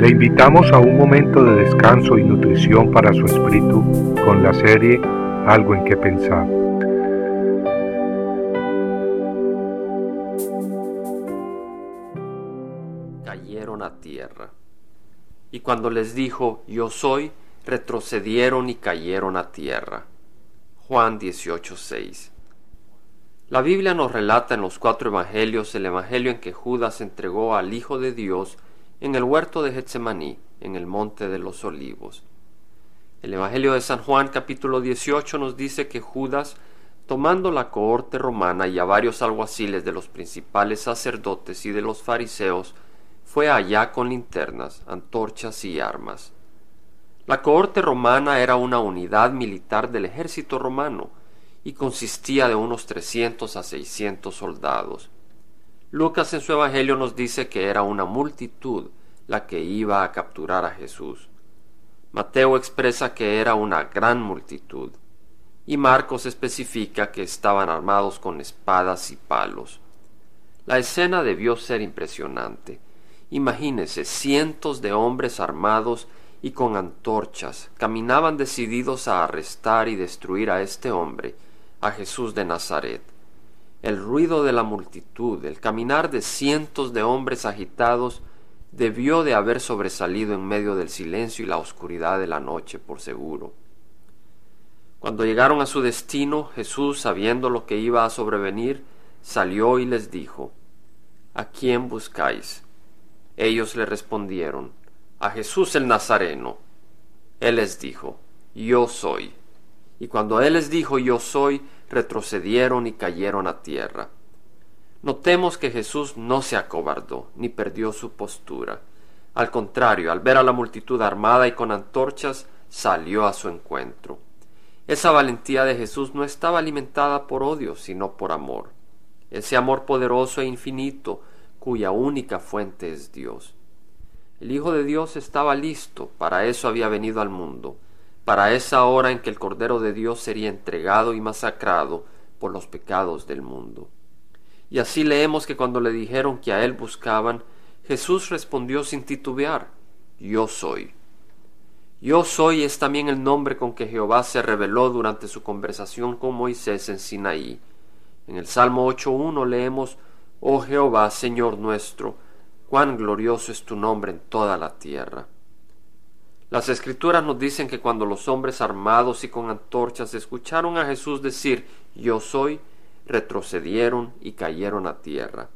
Le invitamos a un momento de descanso y nutrición para su espíritu con la serie Algo en que pensar. Cayeron a tierra. Y cuando les dijo, yo soy, retrocedieron y cayeron a tierra. Juan 18:6 La Biblia nos relata en los cuatro evangelios el evangelio en que Judas entregó al Hijo de Dios en el huerto de Getsemaní, en el monte de los olivos. El Evangelio de San Juan capítulo 18 nos dice que Judas, tomando la cohorte romana y a varios alguaciles de los principales sacerdotes y de los fariseos, fue allá con linternas, antorchas y armas. La cohorte romana era una unidad militar del ejército romano y consistía de unos trescientos a seiscientos soldados. Lucas en su Evangelio nos dice que era una multitud la que iba a capturar a Jesús. Mateo expresa que era una gran multitud, y Marcos especifica que estaban armados con espadas y palos. La escena debió ser impresionante. Imagínese cientos de hombres armados y con antorchas caminaban decididos a arrestar y destruir a este hombre, a Jesús de Nazaret. El ruido de la multitud, el caminar de cientos de hombres agitados, debió de haber sobresalido en medio del silencio y la oscuridad de la noche, por seguro. Cuando llegaron a su destino, Jesús, sabiendo lo que iba a sobrevenir, salió y les dijo, ¿A quién buscáis? Ellos le respondieron, A Jesús el Nazareno. Él les dijo, Yo soy. Y cuando Él les dijo, Yo soy, retrocedieron y cayeron a tierra. Notemos que Jesús no se acobardó ni perdió su postura. Al contrario, al ver a la multitud armada y con antorchas, salió a su encuentro. Esa valentía de Jesús no estaba alimentada por odio, sino por amor. Ese amor poderoso e infinito, cuya única fuente es Dios. El Hijo de Dios estaba listo, para eso había venido al mundo, para esa hora en que el Cordero de Dios sería entregado y masacrado por los pecados del mundo. Y así leemos que cuando le dijeron que a él buscaban, Jesús respondió sin titubear, Yo soy. Yo soy es también el nombre con que Jehová se reveló durante su conversación con Moisés en Sinaí. En el Salmo 8.1 leemos, Oh Jehová, Señor nuestro, cuán glorioso es tu nombre en toda la tierra. Las escrituras nos dicen que cuando los hombres armados y con antorchas escucharon a Jesús decir, Yo soy, retrocedieron y cayeron a tierra.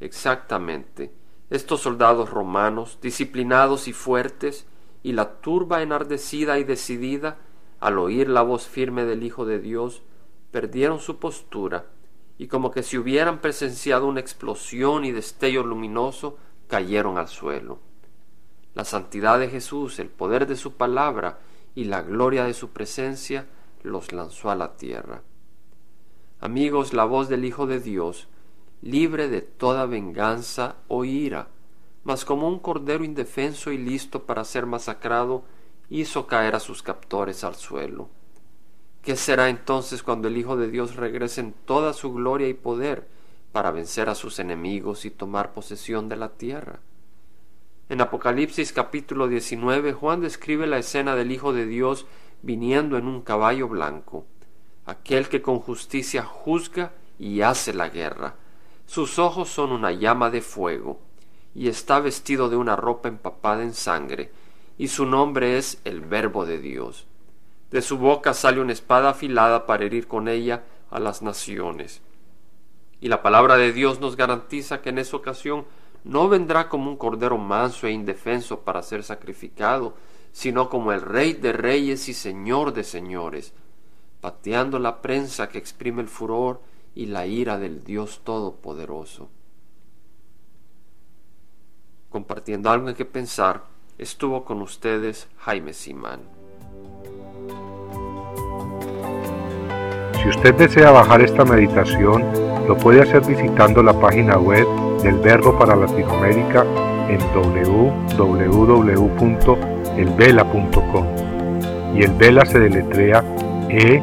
Exactamente, estos soldados romanos, disciplinados y fuertes, y la turba enardecida y decidida, al oír la voz firme del Hijo de Dios, perdieron su postura, y como que si hubieran presenciado una explosión y destello luminoso, cayeron al suelo. La santidad de Jesús, el poder de su palabra y la gloria de su presencia los lanzó a la tierra. Amigos, la voz del Hijo de Dios, libre de toda venganza o ira, mas como un cordero indefenso y listo para ser masacrado, hizo caer a sus captores al suelo. ¿Qué será entonces cuando el Hijo de Dios regrese en toda su gloria y poder para vencer a sus enemigos y tomar posesión de la tierra? En Apocalipsis capítulo 19 Juan describe la escena del Hijo de Dios viniendo en un caballo blanco, aquel que con justicia juzga y hace la guerra. Sus ojos son una llama de fuego, y está vestido de una ropa empapada en sangre, y su nombre es el Verbo de Dios. De su boca sale una espada afilada para herir con ella a las naciones. Y la palabra de Dios nos garantiza que en esa ocasión no vendrá como un cordero manso e indefenso para ser sacrificado, sino como el Rey de reyes y Señor de señores, la prensa que exprime el furor y la ira del Dios Todopoderoso. Compartiendo algo en que pensar, estuvo con ustedes Jaime Simán. Si usted desea bajar esta meditación, lo puede hacer visitando la página web del Verbo para Latinoamérica en www.elvela.com. Y el Vela se deletrea E